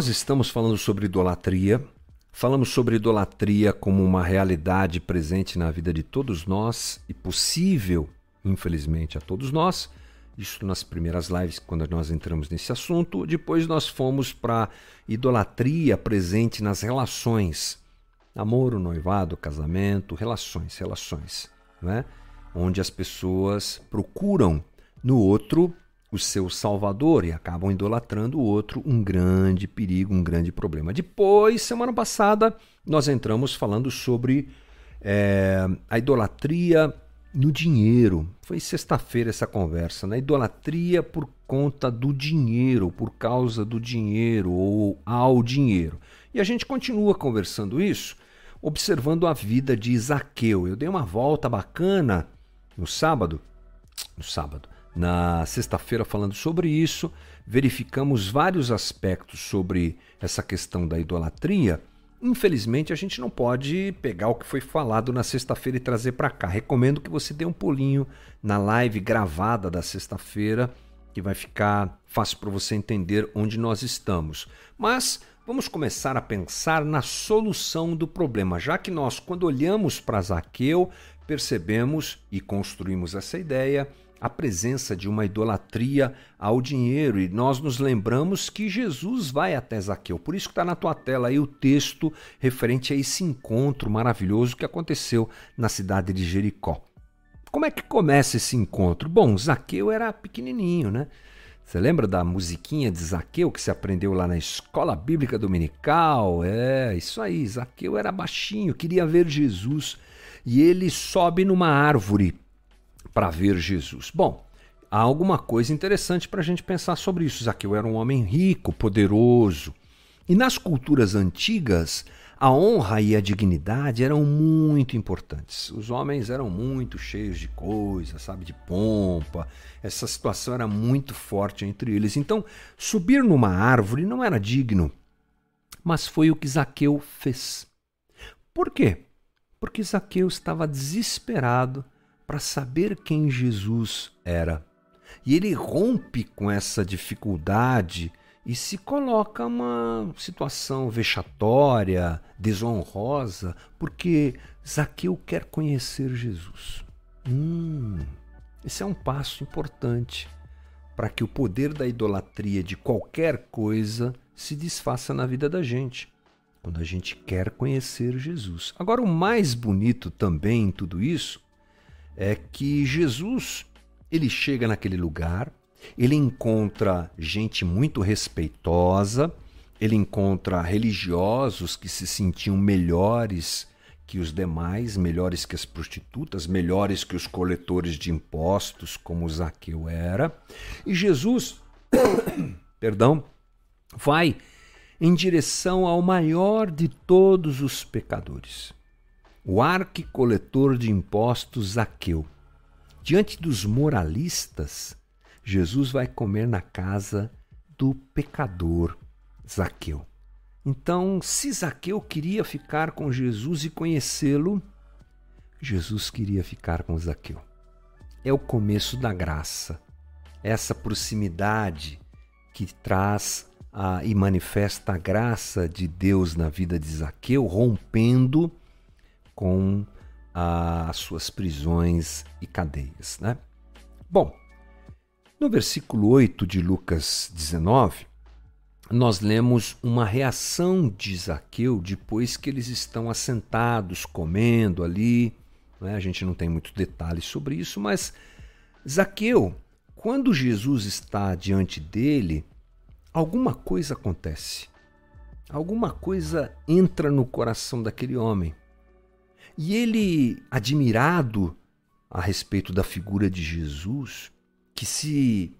Nós estamos falando sobre idolatria. Falamos sobre idolatria como uma realidade presente na vida de todos nós e possível, infelizmente, a todos nós. Isso nas primeiras lives, quando nós entramos nesse assunto. Depois nós fomos para idolatria presente nas relações. Namoro, noivado, casamento, relações, relações. Né? Onde as pessoas procuram no outro o seu salvador e acabam idolatrando o outro, um grande perigo, um grande problema. Depois, semana passada, nós entramos falando sobre é, a idolatria no dinheiro. Foi sexta-feira essa conversa, né? Idolatria por conta do dinheiro, por causa do dinheiro ou ao dinheiro. E a gente continua conversando isso, observando a vida de Zaqueu. Eu dei uma volta bacana no sábado, no sábado, na sexta-feira falando sobre isso, verificamos vários aspectos sobre essa questão da idolatria. Infelizmente, a gente não pode pegar o que foi falado na sexta-feira e trazer para cá. Recomendo que você dê um pulinho na live gravada da sexta-feira, que vai ficar fácil para você entender onde nós estamos. Mas vamos começar a pensar na solução do problema, já que nós, quando olhamos para Zaqueu, percebemos e construímos essa ideia a presença de uma idolatria ao dinheiro e nós nos lembramos que Jesus vai até Zaqueu. Por isso que está na tua tela aí o texto referente a esse encontro maravilhoso que aconteceu na cidade de Jericó. Como é que começa esse encontro? Bom, Zaqueu era pequenininho, né? Você lembra da musiquinha de Zaqueu que se aprendeu lá na escola bíblica dominical? É, isso aí. Zaqueu era baixinho, queria ver Jesus. E ele sobe numa árvore para ver Jesus. Bom, há alguma coisa interessante para a gente pensar sobre isso. Zaqueu era um homem rico, poderoso. E nas culturas antigas, a honra e a dignidade eram muito importantes. Os homens eram muito cheios de coisas, sabe, de pompa. Essa situação era muito forte entre eles. Então, subir numa árvore não era digno. Mas foi o que Zaqueu fez. Por quê? Porque Zaqueu estava desesperado para saber quem Jesus era. E ele rompe com essa dificuldade e se coloca uma situação vexatória, desonrosa, porque Zaqueu quer conhecer Jesus. Hum, esse é um passo importante para que o poder da idolatria de qualquer coisa se desfaça na vida da gente, quando a gente quer conhecer Jesus. Agora, o mais bonito também em tudo isso é que Jesus ele chega naquele lugar, ele encontra gente muito respeitosa, ele encontra religiosos que se sentiam melhores que os demais, melhores que as prostitutas, melhores que os coletores de impostos, como Zaqueu era. E Jesus, perdão, vai em direção ao maior de todos os pecadores o arquicoletor de impostos Zaqueu. Diante dos moralistas, Jesus vai comer na casa do pecador Zaqueu. Então, se Zaqueu queria ficar com Jesus e conhecê-lo, Jesus queria ficar com Zaqueu. É o começo da graça, essa proximidade que traz a, e manifesta a graça de Deus na vida de Zaqueu, rompendo com as suas prisões e cadeias. Né? Bom, no versículo 8 de Lucas 19, nós lemos uma reação de Zaqueu depois que eles estão assentados, comendo ali. Né? A gente não tem muitos detalhes sobre isso, mas Zaqueu, quando Jesus está diante dele, alguma coisa acontece. Alguma coisa entra no coração daquele homem. E ele, admirado a respeito da figura de Jesus, que se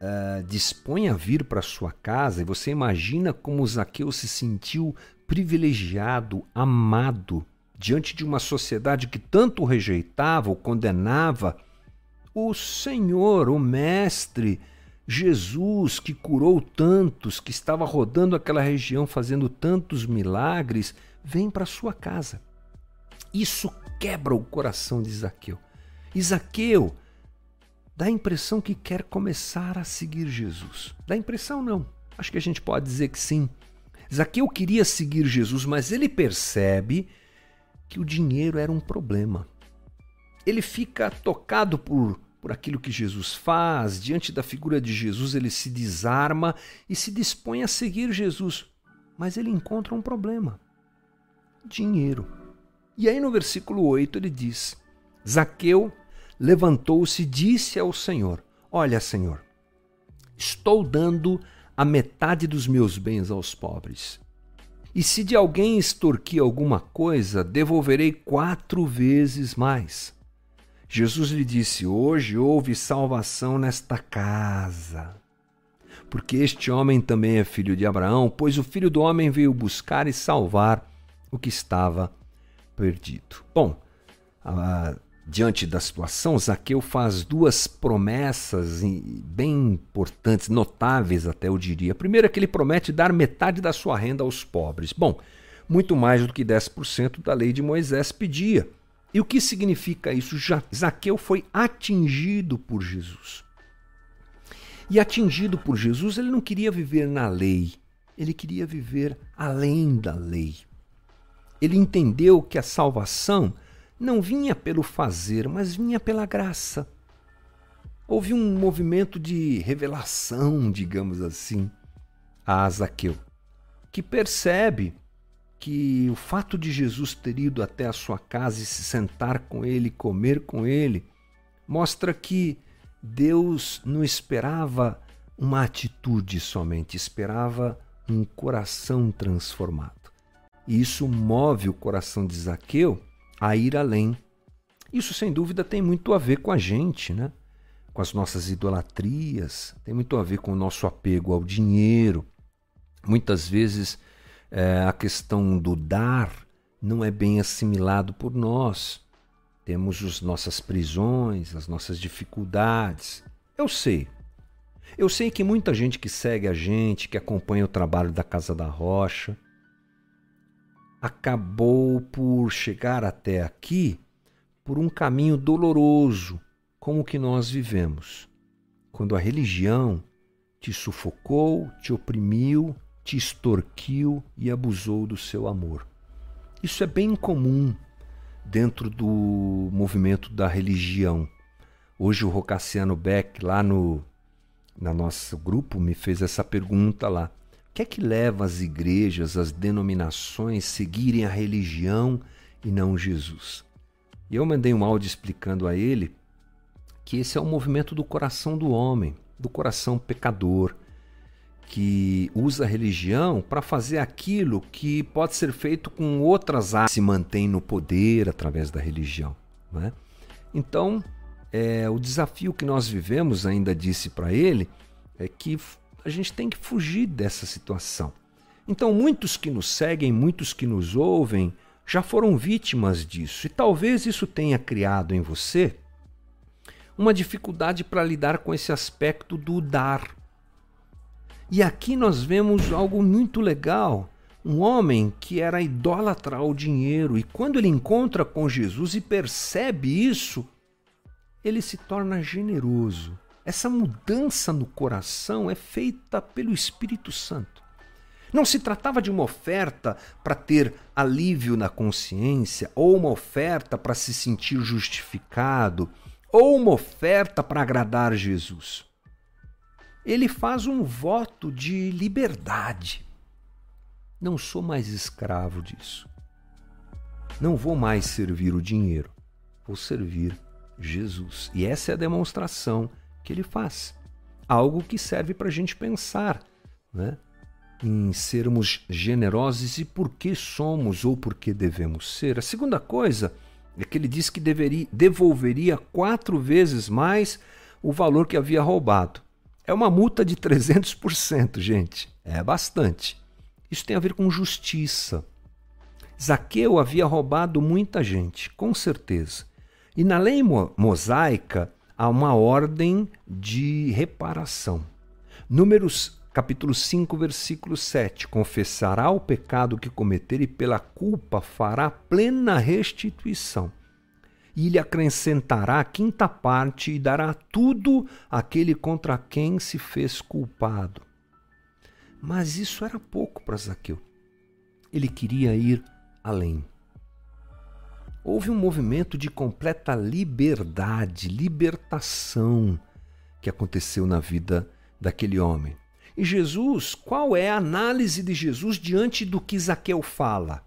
uh, dispõe a vir para sua casa, e você imagina como Zaqueu se sentiu privilegiado, amado, diante de uma sociedade que tanto o rejeitava ou condenava. O Senhor, o Mestre, Jesus, que curou tantos, que estava rodando aquela região fazendo tantos milagres, vem para sua casa. Isso quebra o coração de Zaqueu. Isaqueu dá a impressão que quer começar a seguir Jesus. Dá a impressão não. Acho que a gente pode dizer que sim. Zaqueu queria seguir Jesus, mas ele percebe que o dinheiro era um problema. Ele fica tocado por, por aquilo que Jesus faz, diante da figura de Jesus, ele se desarma e se dispõe a seguir Jesus. Mas ele encontra um problema: dinheiro. E aí no versículo 8 ele diz: Zaqueu levantou-se e disse ao Senhor: Olha, Senhor, estou dando a metade dos meus bens aos pobres. E se de alguém extorquir alguma coisa, devolverei quatro vezes mais. Jesus lhe disse: Hoje houve salvação nesta casa. Porque este homem também é filho de Abraão, pois o filho do homem veio buscar e salvar o que estava perdido. Bom, a diante da situação, Zaqueu faz duas promessas bem importantes, notáveis até eu diria. A primeira é que ele promete dar metade da sua renda aos pobres. Bom, muito mais do que 10% da lei de Moisés pedia. E o que significa isso? Zaqueu foi atingido por Jesus. E atingido por Jesus, ele não queria viver na lei, ele queria viver além da lei. Ele entendeu que a salvação não vinha pelo fazer, mas vinha pela graça. Houve um movimento de revelação, digamos assim, a Zaqueu, que percebe que o fato de Jesus ter ido até a sua casa e se sentar com ele, comer com ele, mostra que Deus não esperava uma atitude somente, esperava um coração transformado. E isso move o coração de Zaqueu a ir além. Isso, sem dúvida, tem muito a ver com a gente, né? com as nossas idolatrias, tem muito a ver com o nosso apego ao dinheiro. Muitas vezes é, a questão do dar não é bem assimilado por nós. Temos as nossas prisões, as nossas dificuldades. Eu sei. Eu sei que muita gente que segue a gente, que acompanha o trabalho da Casa da Rocha, acabou por chegar até aqui por um caminho doloroso, como o que nós vivemos. Quando a religião te sufocou, te oprimiu, te extorquiu e abusou do seu amor. Isso é bem comum dentro do movimento da religião. Hoje o Rocassiano Beck, lá no, no nosso grupo, me fez essa pergunta lá que é que leva as igrejas, as denominações seguirem a religião e não Jesus? E eu mandei um áudio explicando a ele que esse é o movimento do coração do homem, do coração pecador, que usa a religião para fazer aquilo que pode ser feito com outras áreas, se mantém no poder através da religião. Né? Então, é, o desafio que nós vivemos, ainda disse para ele, é que a gente tem que fugir dessa situação. Então, muitos que nos seguem, muitos que nos ouvem, já foram vítimas disso. E talvez isso tenha criado em você uma dificuldade para lidar com esse aspecto do dar. E aqui nós vemos algo muito legal. Um homem que era idólatra ao dinheiro, e quando ele encontra com Jesus e percebe isso, ele se torna generoso essa mudança no coração é feita pelo Espírito Santo. Não se tratava de uma oferta para ter alívio na consciência, ou uma oferta para se sentir justificado, ou uma oferta para agradar Jesus. Ele faz um voto de liberdade. Não sou mais escravo disso. Não vou mais servir o dinheiro, vou servir Jesus. E essa é a demonstração que ele faz. Algo que serve para a gente pensar né? em sermos generosos e por que somos ou por que devemos ser. A segunda coisa é que ele diz que deveria, devolveria quatro vezes mais o valor que havia roubado. É uma multa de 300%, gente. É bastante. Isso tem a ver com justiça. Zaqueu havia roubado muita gente, com certeza. E na lei mosaica, há uma ordem de reparação. Números capítulo 5, versículo 7. Confessará o pecado que cometer e pela culpa fará plena restituição. E lhe acrescentará a quinta parte e dará tudo àquele contra quem se fez culpado. Mas isso era pouco para Zaqueu. Ele queria ir além. Houve um movimento de completa liberdade, libertação que aconteceu na vida daquele homem. E Jesus, qual é a análise de Jesus diante do que Zaqueu fala?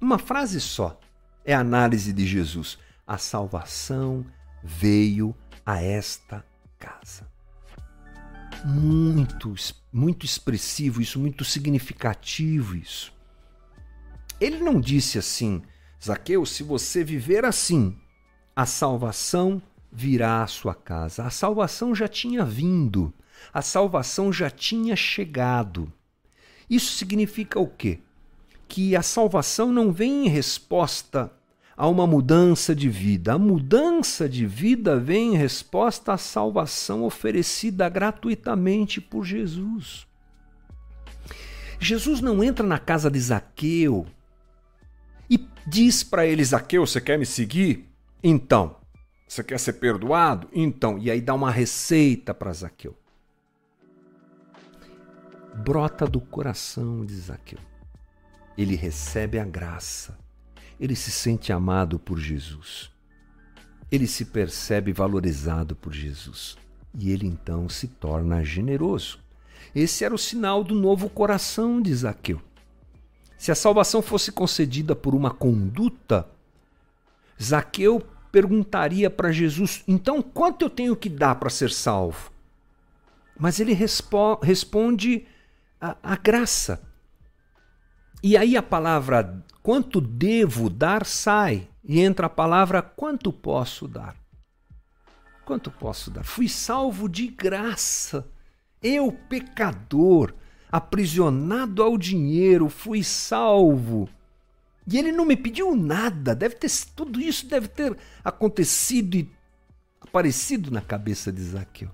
Uma frase só é a análise de Jesus. A salvação veio a esta casa. Muito, muito expressivo isso, muito significativo isso. Ele não disse assim, Zaqueu, se você viver assim, a salvação virá à sua casa. A salvação já tinha vindo, a salvação já tinha chegado. Isso significa o quê? Que a salvação não vem em resposta a uma mudança de vida. A mudança de vida vem em resposta à salvação oferecida gratuitamente por Jesus. Jesus não entra na casa de Zaqueu e diz para ele: Zaqueu, você quer me seguir? Então. Você quer ser perdoado? Então. E aí dá uma receita para Zaqueu. Brota do coração de Zaqueu. Ele recebe a graça. Ele se sente amado por Jesus. Ele se percebe valorizado por Jesus. E ele então se torna generoso. Esse era o sinal do novo coração de Zaqueu. Se a salvação fosse concedida por uma conduta, Zaqueu perguntaria para Jesus: então quanto eu tenho que dar para ser salvo? Mas ele respo responde a, a graça. E aí a palavra quanto devo dar sai e entra a palavra quanto posso dar. Quanto posso dar? Fui salvo de graça. Eu, pecador, aprisionado ao dinheiro, fui salvo. E ele não me pediu nada. Deve ter tudo isso deve ter acontecido e aparecido na cabeça de Zaqueu.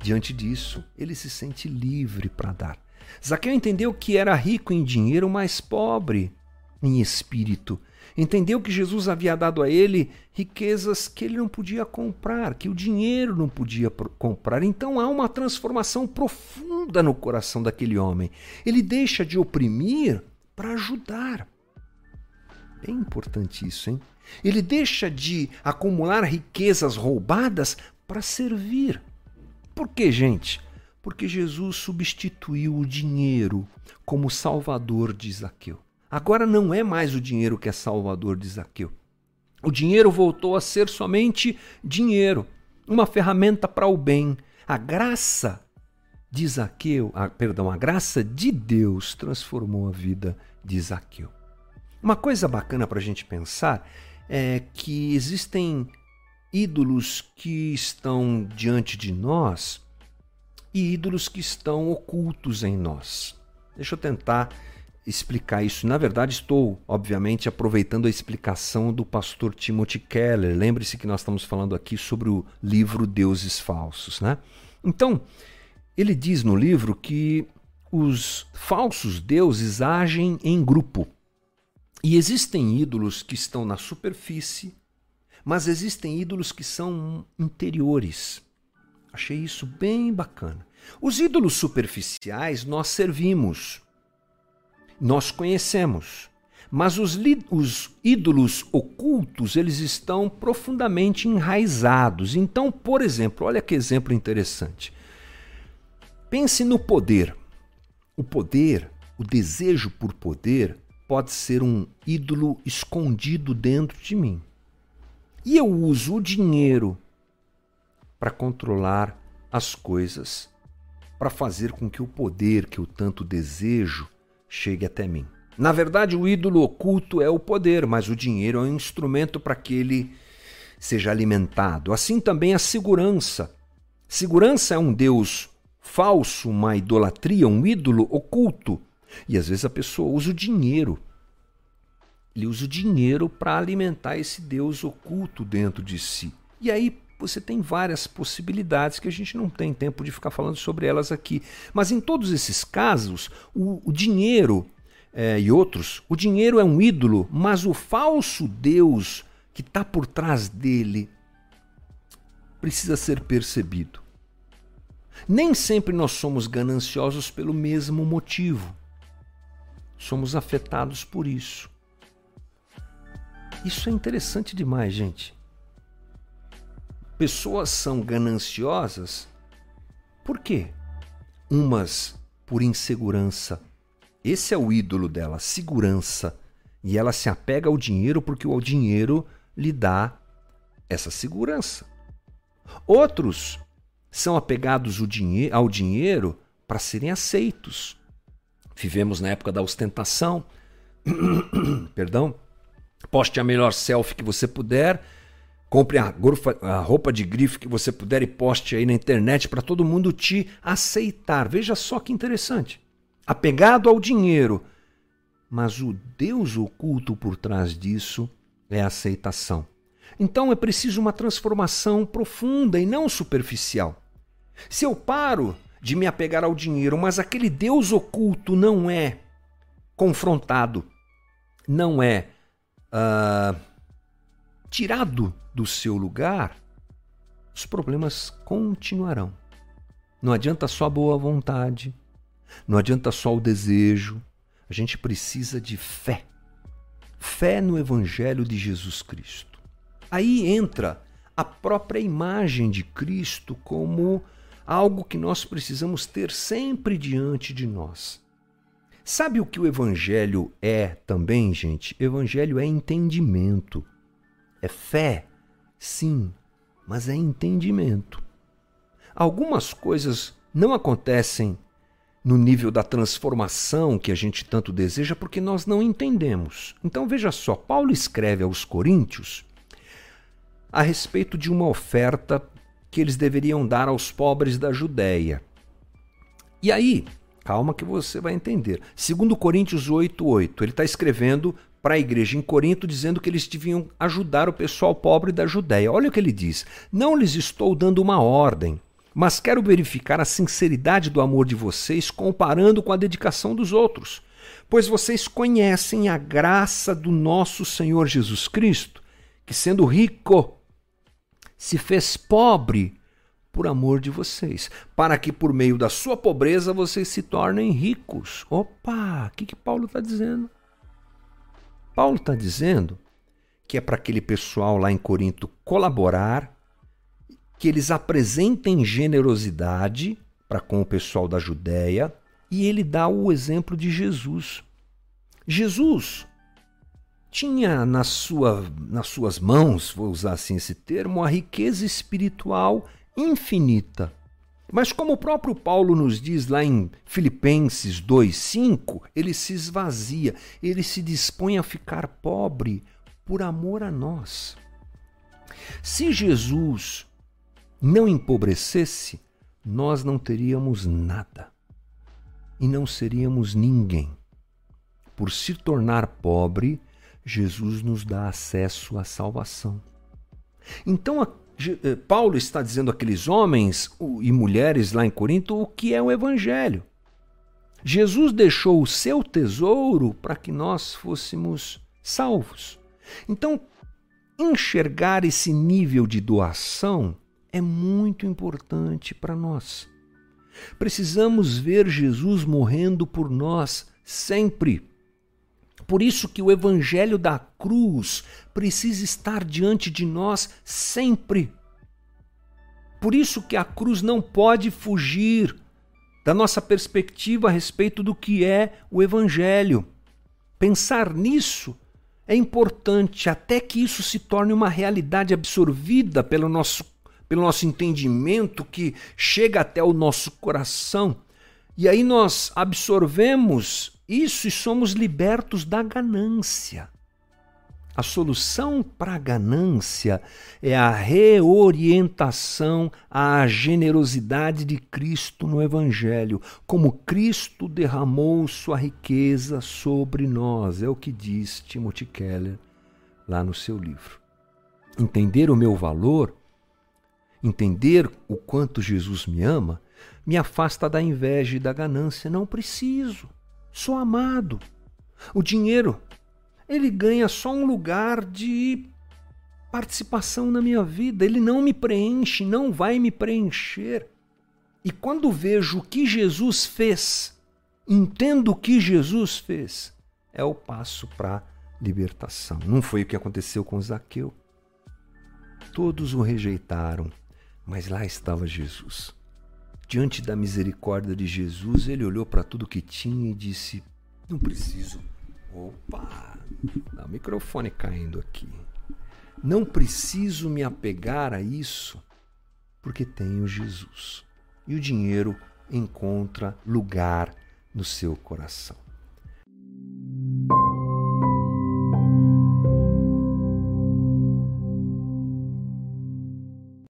Diante disso, ele se sente livre para dar. Zaqueu entendeu que era rico em dinheiro, mas pobre em espírito. Entendeu que Jesus havia dado a ele riquezas que ele não podia comprar, que o dinheiro não podia comprar. Então há uma transformação profunda no coração daquele homem. Ele deixa de oprimir para ajudar. Bem importante isso, hein? Ele deixa de acumular riquezas roubadas para servir. Por que, gente? Porque Jesus substituiu o dinheiro como salvador de Zaqueu. Agora não é mais o dinheiro que é salvador de Zaqueu. O dinheiro voltou a ser somente dinheiro, uma ferramenta para o bem. A graça de Zaqueu, a, perdão, a graça de Deus transformou a vida de Zaqueu. Uma coisa bacana para a gente pensar é que existem ídolos que estão diante de nós e ídolos que estão ocultos em nós. Deixa eu tentar explicar isso. Na verdade, estou, obviamente, aproveitando a explicação do pastor Timothy Keller. Lembre-se que nós estamos falando aqui sobre o livro Deuses Falsos, né? Então, ele diz no livro que os falsos deuses agem em grupo. E existem ídolos que estão na superfície, mas existem ídolos que são interiores. Achei isso bem bacana. Os ídolos superficiais nós servimos, nós conhecemos. Mas os, os, ídolos ocultos, eles estão profundamente enraizados. Então, por exemplo, olha que exemplo interessante. Pense no poder. O poder, o desejo por poder, pode ser um ídolo escondido dentro de mim. E eu uso o dinheiro para controlar as coisas, para fazer com que o poder que eu tanto desejo chegue até mim. Na verdade, o ídolo oculto é o poder, mas o dinheiro é um instrumento para que ele seja alimentado. Assim também a segurança. Segurança é um Deus falso, uma idolatria, um ídolo oculto. E às vezes a pessoa usa o dinheiro. Ele usa o dinheiro para alimentar esse Deus oculto dentro de si. E aí você tem várias possibilidades que a gente não tem tempo de ficar falando sobre elas aqui. Mas em todos esses casos, o, o dinheiro é, e outros, o dinheiro é um ídolo, mas o falso Deus que está por trás dele precisa ser percebido. Nem sempre nós somos gananciosos pelo mesmo motivo. Somos afetados por isso. Isso é interessante demais, gente. Pessoas são gananciosas por quê? Umas por insegurança. Esse é o ídolo dela, segurança. E ela se apega ao dinheiro porque o dinheiro lhe dá essa segurança. Outros são apegados ao dinheiro para serem aceitos. Vivemos na época da ostentação. Perdão. Poste a melhor selfie que você puder. Compre a, a roupa de grife que você puder e poste aí na internet para todo mundo te aceitar. Veja só que interessante. Apegado ao dinheiro. Mas o Deus oculto por trás disso é a aceitação. Então é preciso uma transformação profunda e não superficial. Se eu paro de me apegar ao dinheiro, mas aquele Deus oculto não é confrontado, não é uh, tirado do seu lugar, os problemas continuarão. Não adianta só a boa vontade, não adianta só o desejo, a gente precisa de fé. Fé no Evangelho de Jesus Cristo. Aí entra a própria imagem de Cristo como algo que nós precisamos ter sempre diante de nós. Sabe o que o Evangelho é também, gente? Evangelho é entendimento. É fé, sim, mas é entendimento. Algumas coisas não acontecem no nível da transformação que a gente tanto deseja porque nós não entendemos. Então veja só, Paulo escreve aos Coríntios a respeito de uma oferta que eles deveriam dar aos pobres da Judéia. E aí, calma que você vai entender. Segundo Coríntios 8:8, ele está escrevendo para a igreja em Corinto dizendo que eles deviam ajudar o pessoal pobre da Judéia. Olha o que ele diz: "Não lhes estou dando uma ordem, mas quero verificar a sinceridade do amor de vocês comparando com a dedicação dos outros, pois vocês conhecem a graça do nosso Senhor Jesus Cristo, que sendo rico se fez pobre por amor de vocês, para que por meio da sua pobreza vocês se tornem ricos. Opa, o que, que Paulo está dizendo? Paulo está dizendo que é para aquele pessoal lá em Corinto colaborar, que eles apresentem generosidade para com o pessoal da Judéia, e ele dá o exemplo de Jesus. Jesus tinha na sua, nas suas mãos, vou usar assim esse termo, a riqueza espiritual infinita. Mas como o próprio Paulo nos diz lá em Filipenses 2:5, ele se esvazia, ele se dispõe a ficar pobre por amor a nós. Se Jesus não empobrecesse, nós não teríamos nada e não seríamos ninguém. Por se tornar pobre, Jesus nos dá acesso à salvação. Então, Paulo está dizendo àqueles homens e mulheres lá em Corinto o que é o Evangelho. Jesus deixou o seu tesouro para que nós fôssemos salvos. Então, enxergar esse nível de doação é muito importante para nós. Precisamos ver Jesus morrendo por nós sempre. Por isso que o evangelho da cruz precisa estar diante de nós sempre. Por isso que a cruz não pode fugir da nossa perspectiva a respeito do que é o evangelho. Pensar nisso é importante até que isso se torne uma realidade absorvida pelo nosso, pelo nosso entendimento que chega até o nosso coração. E aí nós absorvemos isso e somos libertos da ganância. A solução para a ganância é a reorientação à generosidade de Cristo no Evangelho, como Cristo derramou sua riqueza sobre nós, é o que diz Timothy Keller lá no seu livro. Entender o meu valor, entender o quanto Jesus me ama, me afasta da inveja e da ganância. Não preciso. Sou amado. O dinheiro, ele ganha só um lugar de participação na minha vida. Ele não me preenche, não vai me preencher. e quando vejo o que Jesus fez, entendo o que Jesus fez, é o passo para libertação. Não foi o que aconteceu com Zaqueu. Todos o rejeitaram, mas lá estava Jesus. Diante da misericórdia de Jesus, ele olhou para tudo que tinha e disse: Não preciso. Opa! Dá o microfone caindo aqui. Não preciso me apegar a isso, porque tenho Jesus e o dinheiro encontra lugar no seu coração.